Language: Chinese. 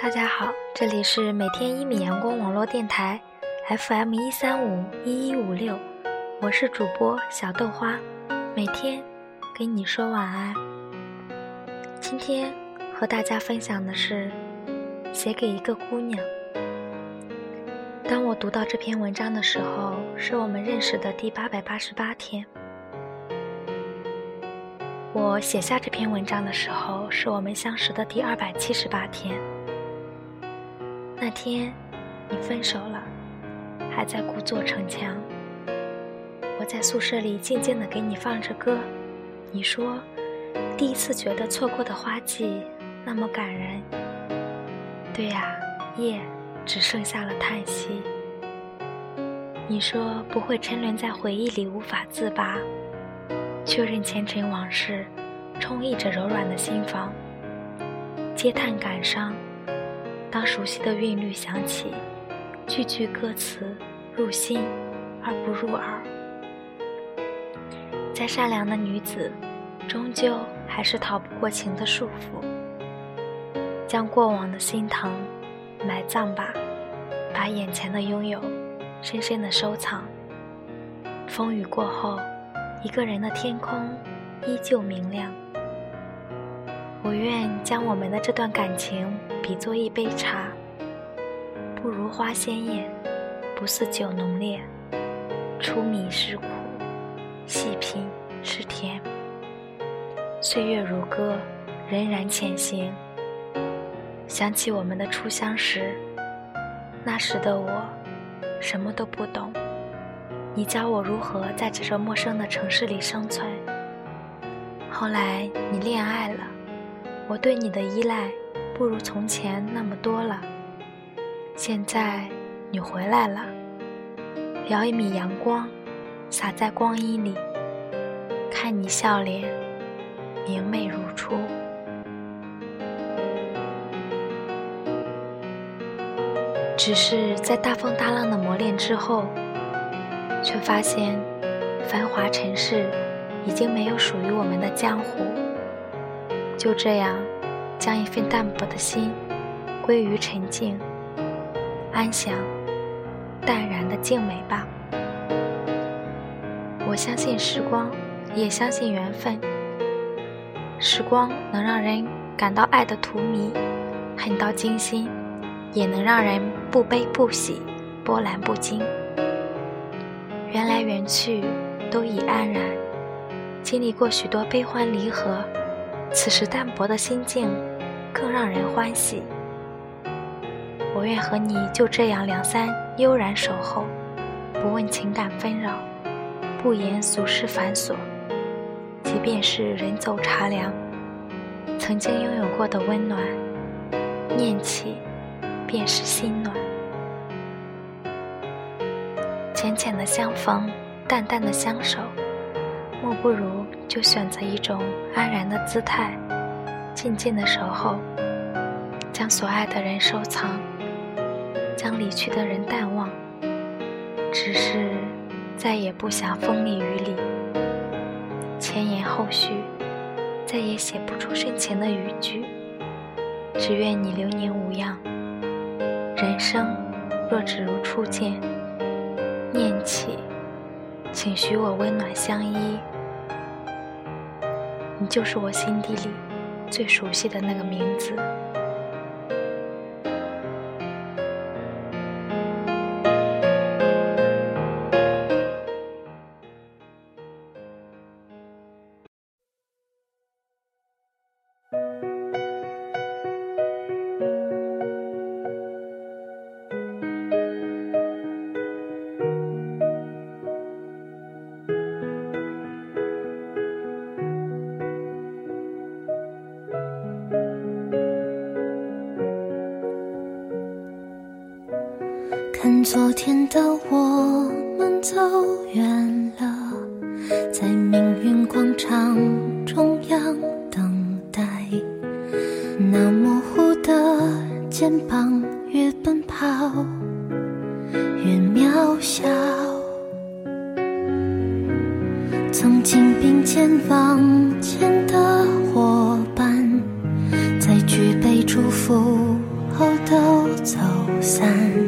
大家好，这里是每天一米阳光网络电台，FM 一三五一一五六，我是主播小豆花，每天给你说晚安。今天和大家分享的是写给一个姑娘。当我读到这篇文章的时候，是我们认识的第八百八十八天。我写下这篇文章的时候，是我们相识的第二百七十八天。那天，你分手了，还在故作逞强。我在宿舍里静静的给你放着歌，你说，第一次觉得错过的花季那么感人。对呀，夜只剩下了叹息。你说不会沉沦在回忆里无法自拔。确认前尘往事，充溢着柔软的心房。嗟叹感伤，当熟悉的韵律响起，句句歌词入心而不入耳。再善良的女子，终究还是逃不过情的束缚。将过往的心疼埋葬吧，把眼前的拥有深深的收藏。风雨过后。一个人的天空依旧明亮。我愿将我们的这段感情比作一杯茶，不如花鲜艳，不似酒浓烈。出米是苦，细品是甜。岁月如歌，荏苒前行。想起我们的初相识，那时的我什么都不懂。你教我如何在这座陌生的城市里生存。后来你恋爱了，我对你的依赖不如从前那么多了。现在你回来了，舀一米阳光洒在光阴里，看你笑脸明媚如初。只是在大风大浪的磨练之后。却发现，繁华尘世已经没有属于我们的江湖。就这样，将一份淡泊的心归于沉静、安详、淡然的静美吧。我相信时光，也相信缘分。时光能让人感到爱的荼蘼，恨到惊心，也能让人不悲不喜，波澜不惊。缘来缘去，都已安然。经历过许多悲欢离合，此时淡泊的心境，更让人欢喜。我愿和你就这样两三悠然守候，不问情感纷扰，不言俗世繁琐。即便是人走茶凉，曾经拥有过的温暖，念起，便是心暖。浅浅的相逢，淡淡的相守，莫不如就选择一种安然的姿态，静静的守候，将所爱的人收藏，将离去的人淡忘，只是再也不想风里雨里，前言后续，再也写不出深情的语句，只愿你流年无恙，人生若只如初见。念起，请许我温暖相依。你就是我心底里最熟悉的那个名字。看昨天的我们走远了在命运广场中央等待那模糊的肩膀越奔跑越渺小曾经并肩往前的伙伴在举杯祝福后都走散。